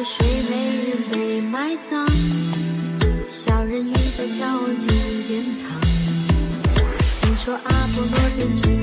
河水没人被埋葬，小人鱼在眺望极天堂。听说阿波罗的。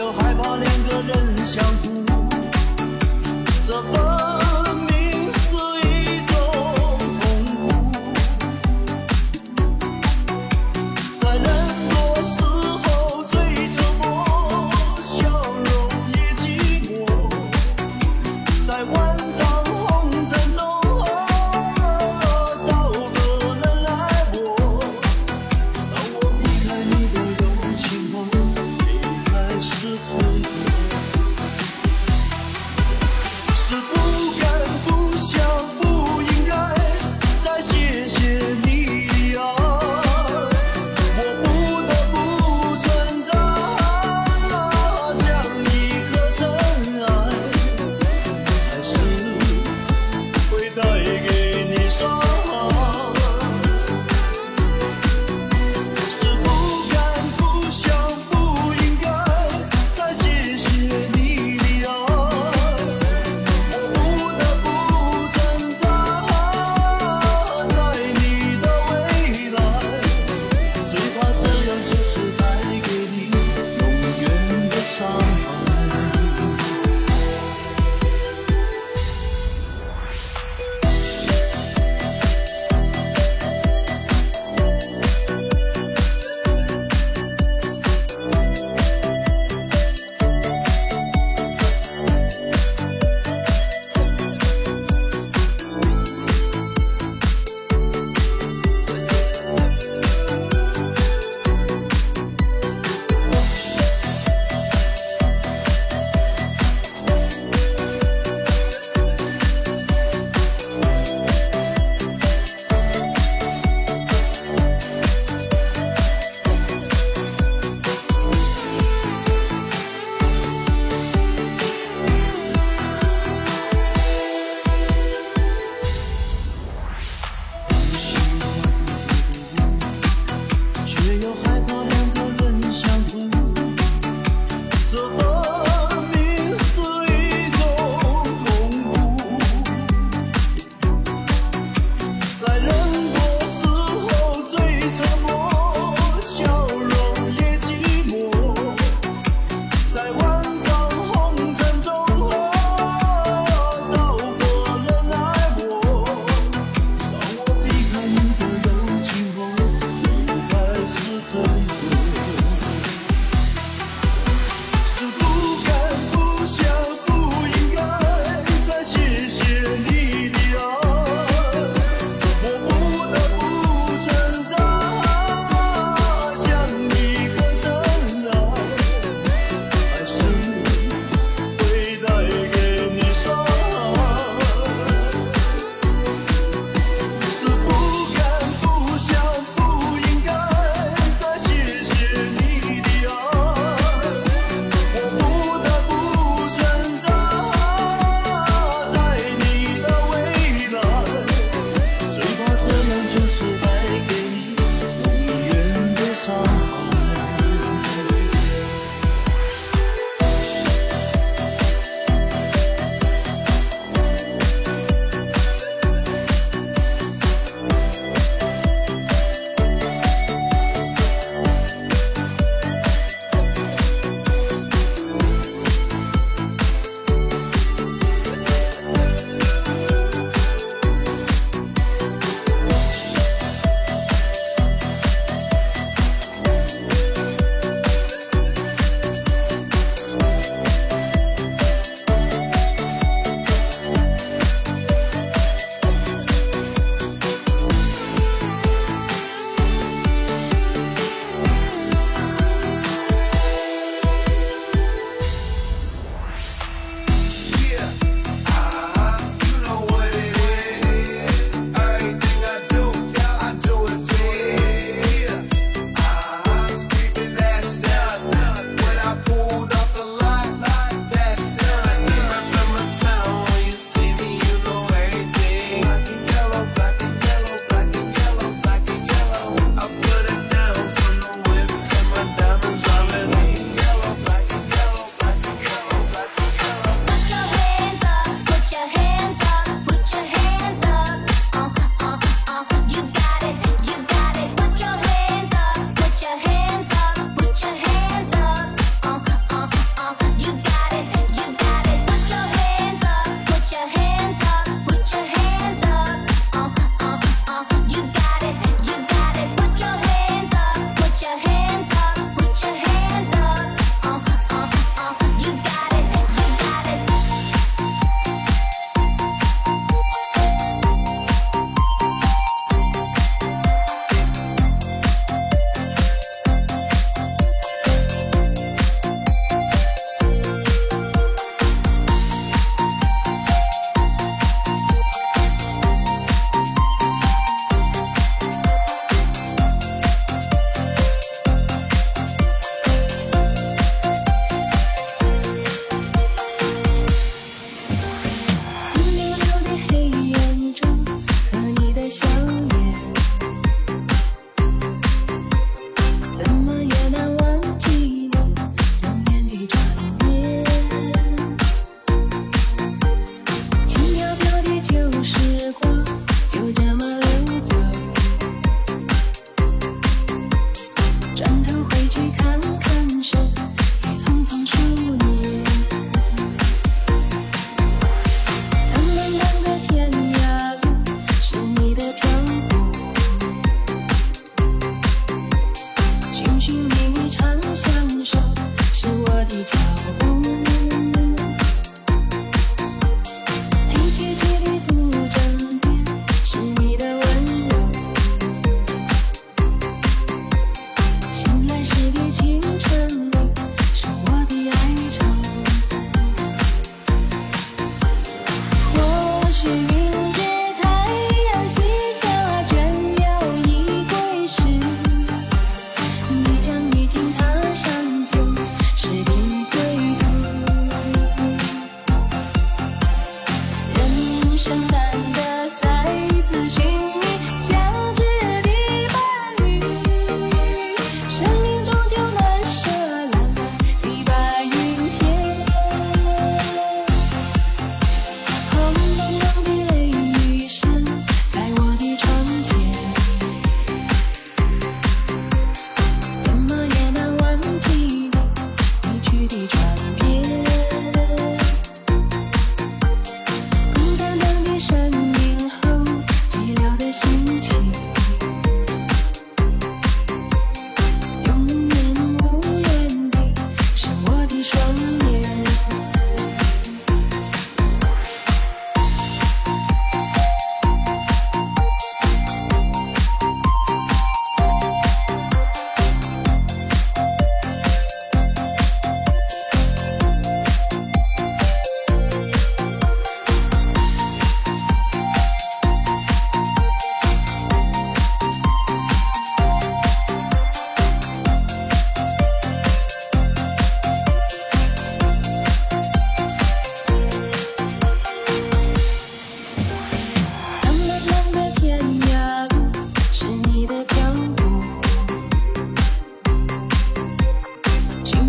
都害怕连对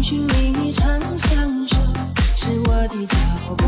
寻觅你长相守是我的脚步